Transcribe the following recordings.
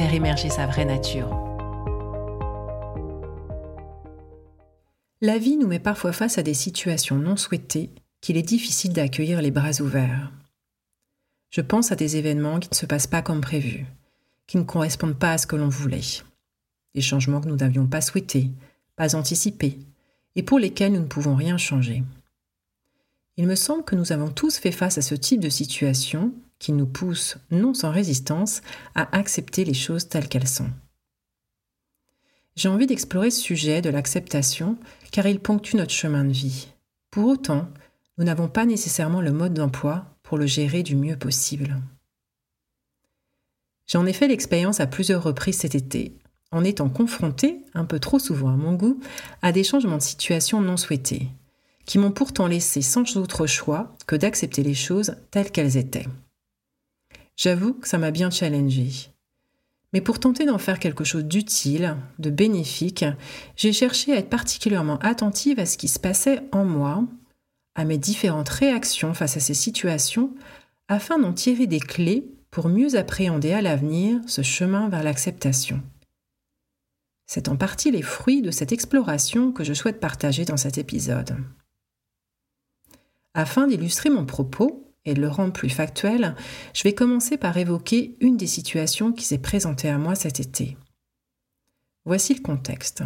faire émerger sa vraie nature. La vie nous met parfois face à des situations non souhaitées qu'il est difficile d'accueillir les bras ouverts. Je pense à des événements qui ne se passent pas comme prévu, qui ne correspondent pas à ce que l'on voulait, des changements que nous n'avions pas souhaités, pas anticipés, et pour lesquels nous ne pouvons rien changer. Il me semble que nous avons tous fait face à ce type de situation qui nous pousse, non sans résistance, à accepter les choses telles qu'elles sont. J'ai envie d'explorer ce sujet de l'acceptation car il ponctue notre chemin de vie. Pour autant, nous n'avons pas nécessairement le mode d'emploi pour le gérer du mieux possible. J'en ai fait l'expérience à plusieurs reprises cet été, en étant confronté, un peu trop souvent à mon goût, à des changements de situation non souhaités, qui m'ont pourtant laissé sans autre choix que d'accepter les choses telles qu'elles étaient. J'avoue que ça m'a bien challengé. Mais pour tenter d'en faire quelque chose d'utile, de bénéfique, j'ai cherché à être particulièrement attentive à ce qui se passait en moi, à mes différentes réactions face à ces situations, afin d'en tirer des clés pour mieux appréhender à l'avenir ce chemin vers l'acceptation. C'est en partie les fruits de cette exploration que je souhaite partager dans cet épisode. Afin d'illustrer mon propos, et le rendre plus factuel, je vais commencer par évoquer une des situations qui s'est présentée à moi cet été. Voici le contexte.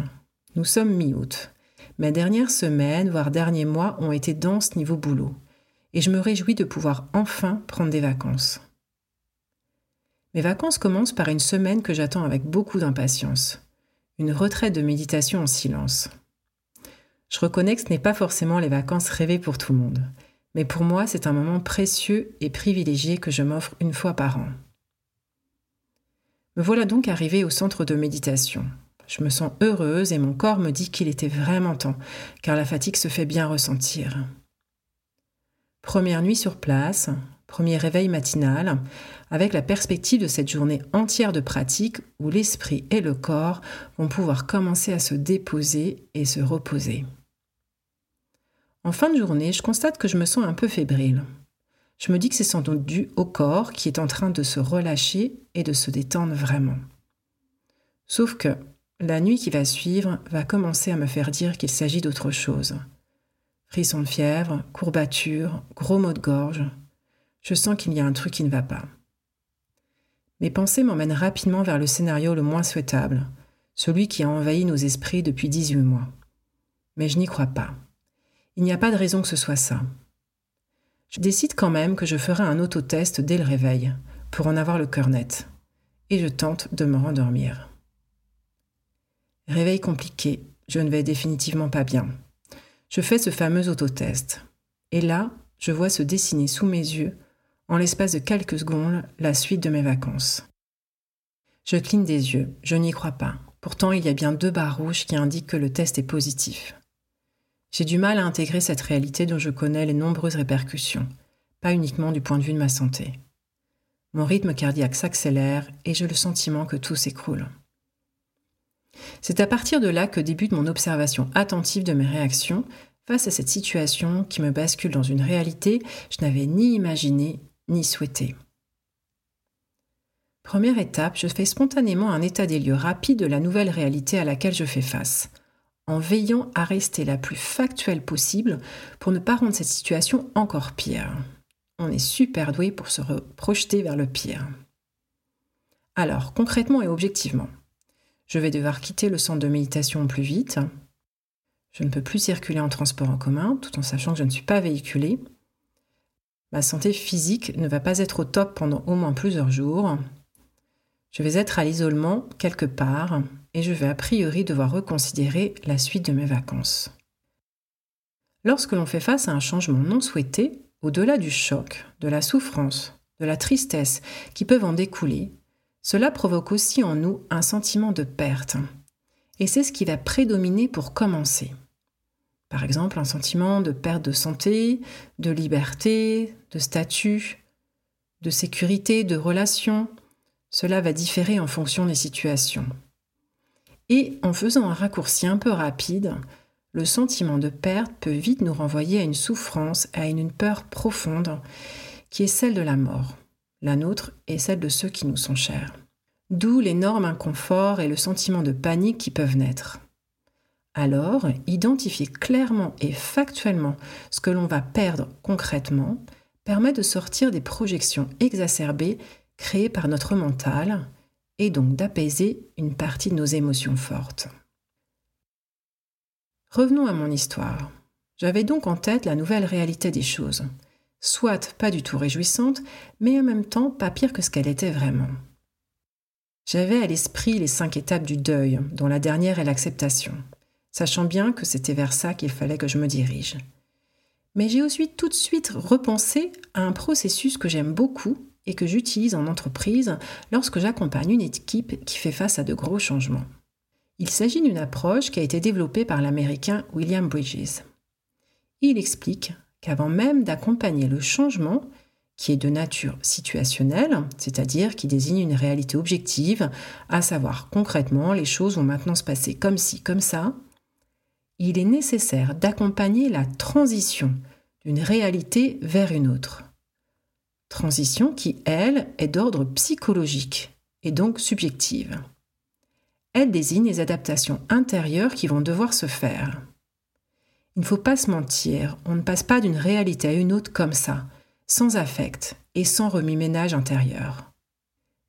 Nous sommes mi-août. Mes dernières semaines, voire derniers mois, ont été denses niveau boulot, et je me réjouis de pouvoir enfin prendre des vacances. Mes vacances commencent par une semaine que j'attends avec beaucoup d'impatience, une retraite de méditation en silence. Je reconnais que ce n'est pas forcément les vacances rêvées pour tout le monde, mais pour moi, c'est un moment précieux et privilégié que je m'offre une fois par an. Me voilà donc arrivée au centre de méditation. Je me sens heureuse et mon corps me dit qu'il était vraiment temps, car la fatigue se fait bien ressentir. Première nuit sur place, premier réveil matinal, avec la perspective de cette journée entière de pratique où l'esprit et le corps vont pouvoir commencer à se déposer et se reposer. En fin de journée, je constate que je me sens un peu fébrile. Je me dis que c'est sans doute dû au corps qui est en train de se relâcher et de se détendre vraiment. Sauf que la nuit qui va suivre va commencer à me faire dire qu'il s'agit d'autre chose. Frisson de fièvre, courbature, gros maux de gorge. Je sens qu'il y a un truc qui ne va pas. Mes pensées m'emmènent rapidement vers le scénario le moins souhaitable, celui qui a envahi nos esprits depuis 18 mois. Mais je n'y crois pas. Il n'y a pas de raison que ce soit ça. Je décide quand même que je ferai un autotest dès le réveil, pour en avoir le cœur net, et je tente de me rendormir. Réveil compliqué, je ne vais définitivement pas bien. Je fais ce fameux autotest, et là, je vois se dessiner sous mes yeux, en l'espace de quelques secondes, la suite de mes vacances. Je cligne des yeux, je n'y crois pas. Pourtant, il y a bien deux barres rouges qui indiquent que le test est positif. J'ai du mal à intégrer cette réalité dont je connais les nombreuses répercussions, pas uniquement du point de vue de ma santé. Mon rythme cardiaque s'accélère et j'ai le sentiment que tout s'écroule. C'est à partir de là que débute mon observation attentive de mes réactions face à cette situation qui me bascule dans une réalité je n'avais ni imaginée ni souhaitée. Première étape, je fais spontanément un état des lieux rapide de la nouvelle réalité à laquelle je fais face, en veillant à rester la plus factuelle possible pour ne pas rendre cette situation encore pire. On est super doué pour se projeter vers le pire. Alors, concrètement et objectivement, je vais devoir quitter le centre de méditation plus vite. Je ne peux plus circuler en transport en commun tout en sachant que je ne suis pas véhiculée. Ma santé physique ne va pas être au top pendant au moins plusieurs jours. Je vais être à l'isolement quelque part et je vais a priori devoir reconsidérer la suite de mes vacances. Lorsque l'on fait face à un changement non souhaité, au-delà du choc, de la souffrance, de la tristesse qui peuvent en découler, cela provoque aussi en nous un sentiment de perte. Et c'est ce qui va prédominer pour commencer. Par exemple, un sentiment de perte de santé, de liberté, de statut, de sécurité, de relation. Cela va différer en fonction des situations. Et en faisant un raccourci un peu rapide, le sentiment de perte peut vite nous renvoyer à une souffrance, à une peur profonde, qui est celle de la mort. La nôtre est celle de ceux qui nous sont chers. D'où l'énorme inconfort et le sentiment de panique qui peuvent naître. Alors, identifier clairement et factuellement ce que l'on va perdre concrètement permet de sortir des projections exacerbées créées par notre mental et donc d'apaiser une partie de nos émotions fortes. Revenons à mon histoire. J'avais donc en tête la nouvelle réalité des choses, soit pas du tout réjouissante, mais en même temps pas pire que ce qu'elle était vraiment. J'avais à l'esprit les cinq étapes du deuil, dont la dernière est l'acceptation sachant bien que c'était vers ça qu'il fallait que je me dirige. Mais j'ai aussi tout de suite repensé à un processus que j'aime beaucoup et que j'utilise en entreprise lorsque j'accompagne une équipe qui fait face à de gros changements. Il s'agit d'une approche qui a été développée par l'Américain William Bridges. Il explique qu'avant même d'accompagner le changement, qui est de nature situationnelle, c'est-à-dire qui désigne une réalité objective, à savoir concrètement les choses vont maintenant se passer comme ci, comme ça, il est nécessaire d'accompagner la transition d'une réalité vers une autre. Transition qui, elle, est d'ordre psychologique et donc subjective. Elle désigne les adaptations intérieures qui vont devoir se faire. Il ne faut pas se mentir, on ne passe pas d'une réalité à une autre comme ça, sans affect et sans remis-ménage intérieur.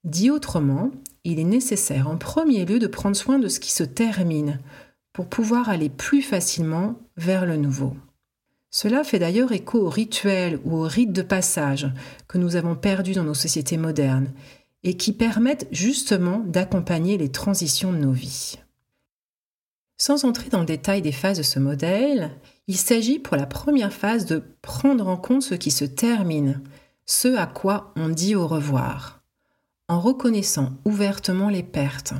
Dit autrement, il est nécessaire en premier lieu de prendre soin de ce qui se termine, pour pouvoir aller plus facilement vers le nouveau. Cela fait d'ailleurs écho aux rituels ou aux rites de passage que nous avons perdus dans nos sociétés modernes et qui permettent justement d'accompagner les transitions de nos vies. Sans entrer dans le détail des phases de ce modèle, il s'agit pour la première phase de prendre en compte ce qui se termine, ce à quoi on dit au revoir, en reconnaissant ouvertement les pertes,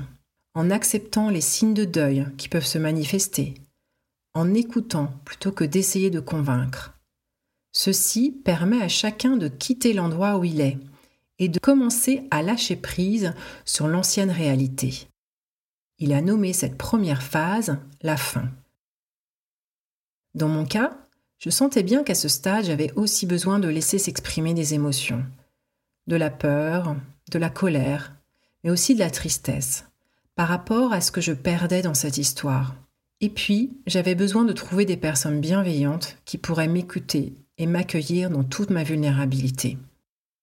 en acceptant les signes de deuil qui peuvent se manifester, en écoutant plutôt que d'essayer de convaincre. Ceci permet à chacun de quitter l'endroit où il est et de commencer à lâcher prise sur l'ancienne réalité. Il a nommé cette première phase la fin. Dans mon cas, je sentais bien qu'à ce stade, j'avais aussi besoin de laisser s'exprimer des émotions, de la peur, de la colère, mais aussi de la tristesse par rapport à ce que je perdais dans cette histoire. Et puis, j'avais besoin de trouver des personnes bienveillantes qui pourraient m'écouter et m'accueillir dans toute ma vulnérabilité.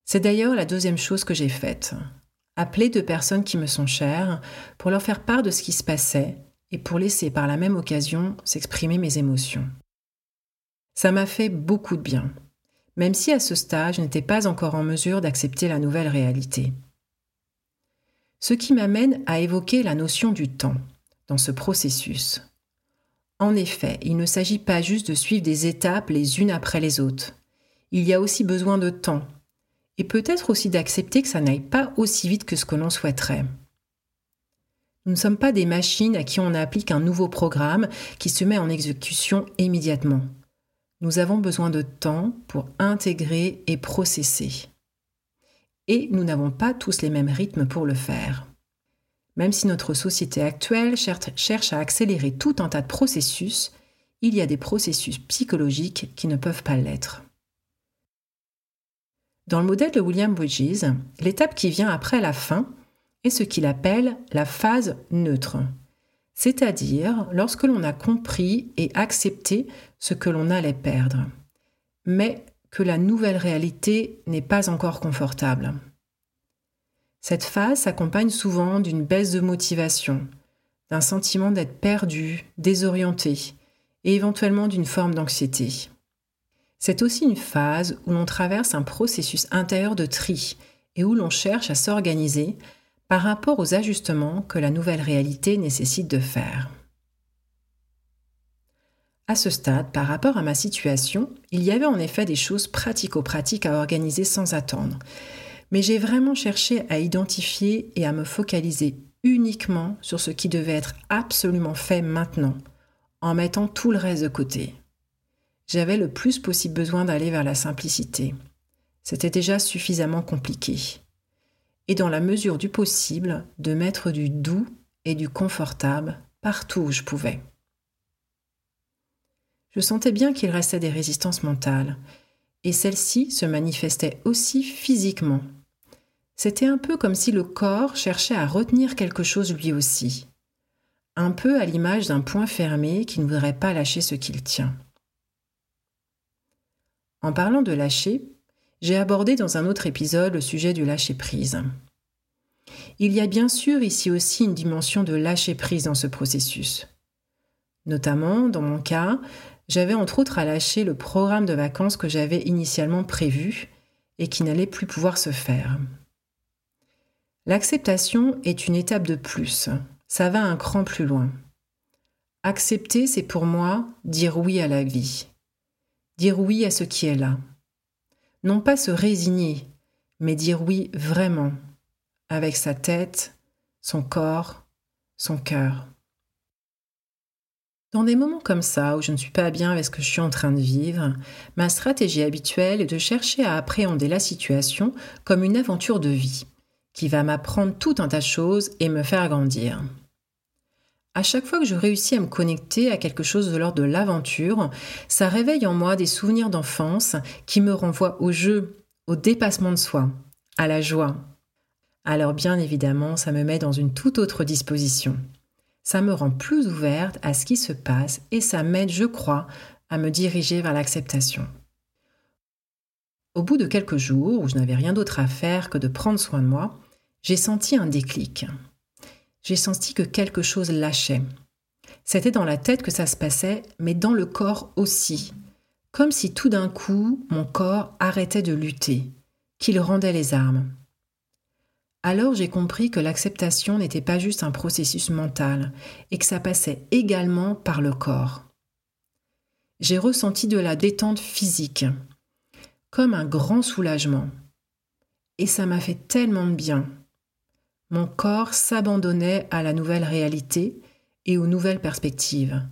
C'est d'ailleurs la deuxième chose que j'ai faite. Appeler deux personnes qui me sont chères pour leur faire part de ce qui se passait et pour laisser par la même occasion s'exprimer mes émotions. Ça m'a fait beaucoup de bien, même si à ce stade je n'étais pas encore en mesure d'accepter la nouvelle réalité. Ce qui m'amène à évoquer la notion du temps dans ce processus. En effet, il ne s'agit pas juste de suivre des étapes les unes après les autres. Il y a aussi besoin de temps, et peut-être aussi d'accepter que ça n'aille pas aussi vite que ce que l'on souhaiterait. Nous ne sommes pas des machines à qui on applique un nouveau programme qui se met en exécution immédiatement. Nous avons besoin de temps pour intégrer et processer et nous n'avons pas tous les mêmes rythmes pour le faire. Même si notre société actuelle cherche à accélérer tout un tas de processus, il y a des processus psychologiques qui ne peuvent pas l'être. Dans le modèle de William Bridges, l'étape qui vient après la fin est ce qu'il appelle la phase neutre, c'est-à-dire lorsque l'on a compris et accepté ce que l'on allait perdre. Mais que la nouvelle réalité n'est pas encore confortable. Cette phase s'accompagne souvent d'une baisse de motivation, d'un sentiment d'être perdu, désorienté, et éventuellement d'une forme d'anxiété. C'est aussi une phase où l'on traverse un processus intérieur de tri et où l'on cherche à s'organiser par rapport aux ajustements que la nouvelle réalité nécessite de faire. À ce stade, par rapport à ma situation, il y avait en effet des choses pratico-pratiques à organiser sans attendre. Mais j'ai vraiment cherché à identifier et à me focaliser uniquement sur ce qui devait être absolument fait maintenant, en mettant tout le reste de côté. J'avais le plus possible besoin d'aller vers la simplicité. C'était déjà suffisamment compliqué. Et dans la mesure du possible, de mettre du doux et du confortable partout où je pouvais. Je sentais bien qu'il restait des résistances mentales, et celles-ci se manifestaient aussi physiquement. C'était un peu comme si le corps cherchait à retenir quelque chose lui aussi, un peu à l'image d'un point fermé qui ne voudrait pas lâcher ce qu'il tient. En parlant de lâcher, j'ai abordé dans un autre épisode le sujet du lâcher-prise. Il y a bien sûr ici aussi une dimension de lâcher-prise dans ce processus. Notamment, dans mon cas, j'avais entre autres à lâcher le programme de vacances que j'avais initialement prévu et qui n'allait plus pouvoir se faire. L'acceptation est une étape de plus, ça va un cran plus loin. Accepter, c'est pour moi dire oui à la vie, dire oui à ce qui est là. Non pas se résigner, mais dire oui vraiment, avec sa tête, son corps, son cœur. Dans des moments comme ça, où je ne suis pas bien avec ce que je suis en train de vivre, ma stratégie habituelle est de chercher à appréhender la situation comme une aventure de vie qui va m'apprendre tout un tas de choses et me faire grandir. À chaque fois que je réussis à me connecter à quelque chose de l'ordre de l'aventure, ça réveille en moi des souvenirs d'enfance qui me renvoient au jeu, au dépassement de soi, à la joie. Alors bien évidemment, ça me met dans une toute autre disposition. Ça me rend plus ouverte à ce qui se passe et ça m'aide, je crois, à me diriger vers l'acceptation. Au bout de quelques jours, où je n'avais rien d'autre à faire que de prendre soin de moi, j'ai senti un déclic. J'ai senti que quelque chose lâchait. C'était dans la tête que ça se passait, mais dans le corps aussi. Comme si tout d'un coup, mon corps arrêtait de lutter, qu'il rendait les armes. Alors j'ai compris que l'acceptation n'était pas juste un processus mental, et que ça passait également par le corps. J'ai ressenti de la détente physique, comme un grand soulagement. Et ça m'a fait tellement de bien mon corps s'abandonnait à la nouvelle réalité et aux nouvelles perspectives.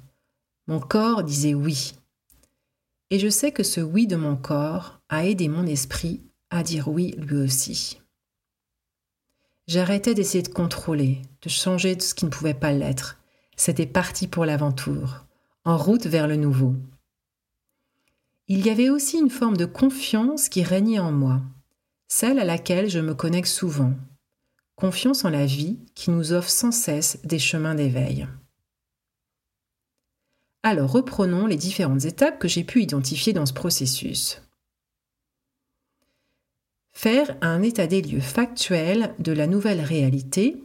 Mon corps disait oui. Et je sais que ce oui de mon corps a aidé mon esprit à dire oui lui aussi. J'arrêtais d'essayer de contrôler, de changer de ce qui ne pouvait pas l'être. C'était parti pour l'aventure, en route vers le nouveau. Il y avait aussi une forme de confiance qui régnait en moi, celle à laquelle je me connecte souvent, confiance en la vie qui nous offre sans cesse des chemins d'éveil. Alors reprenons les différentes étapes que j'ai pu identifier dans ce processus. Faire un état des lieux factuel de la nouvelle réalité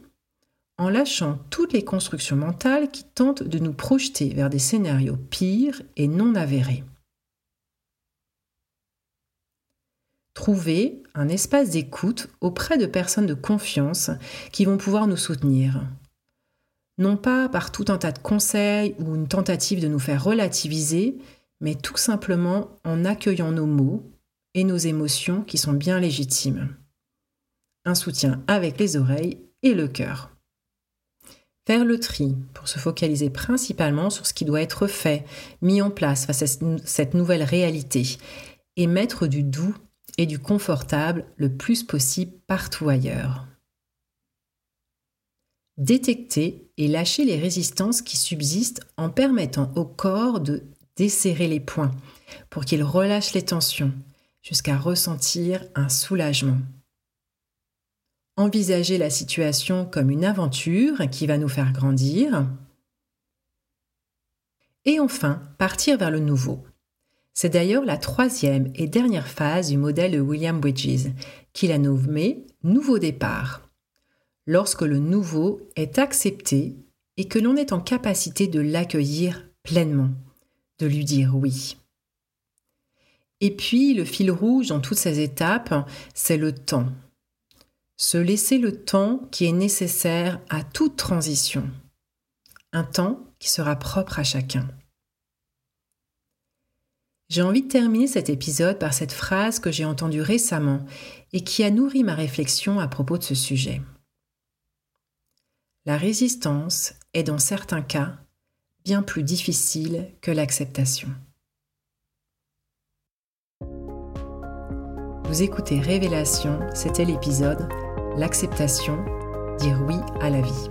en lâchant toutes les constructions mentales qui tentent de nous projeter vers des scénarios pires et non avérés. Trouver un espace d'écoute auprès de personnes de confiance qui vont pouvoir nous soutenir. Non pas par tout un tas de conseils ou une tentative de nous faire relativiser, mais tout simplement en accueillant nos mots et nos émotions qui sont bien légitimes. Un soutien avec les oreilles et le cœur. Faire le tri pour se focaliser principalement sur ce qui doit être fait, mis en place face à cette nouvelle réalité, et mettre du doux et du confortable le plus possible partout ailleurs. Détecter et lâcher les résistances qui subsistent en permettant au corps de desserrer les poings pour qu'il relâche les tensions jusqu'à ressentir un soulagement. Envisager la situation comme une aventure qui va nous faire grandir. Et enfin, partir vers le nouveau, c'est d'ailleurs la troisième et dernière phase du modèle de William Bridges, qu'il a nommé Nouveau départ. Lorsque le nouveau est accepté et que l'on est en capacité de l'accueillir pleinement, de lui dire oui. Et puis, le fil rouge dans toutes ces étapes, c'est le temps. Se laisser le temps qui est nécessaire à toute transition. Un temps qui sera propre à chacun. J'ai envie de terminer cet épisode par cette phrase que j'ai entendue récemment et qui a nourri ma réflexion à propos de ce sujet. La résistance est dans certains cas bien plus difficile que l'acceptation. Vous écoutez Révélation, c'était l'épisode L'acceptation, dire oui à la vie.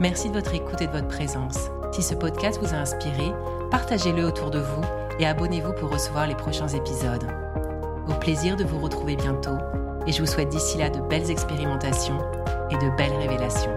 Merci de votre écoute et de votre présence. Si ce podcast vous a inspiré, partagez-le autour de vous et abonnez-vous pour recevoir les prochains épisodes. Au plaisir de vous retrouver bientôt et je vous souhaite d'ici là de belles expérimentations et de belles révélations.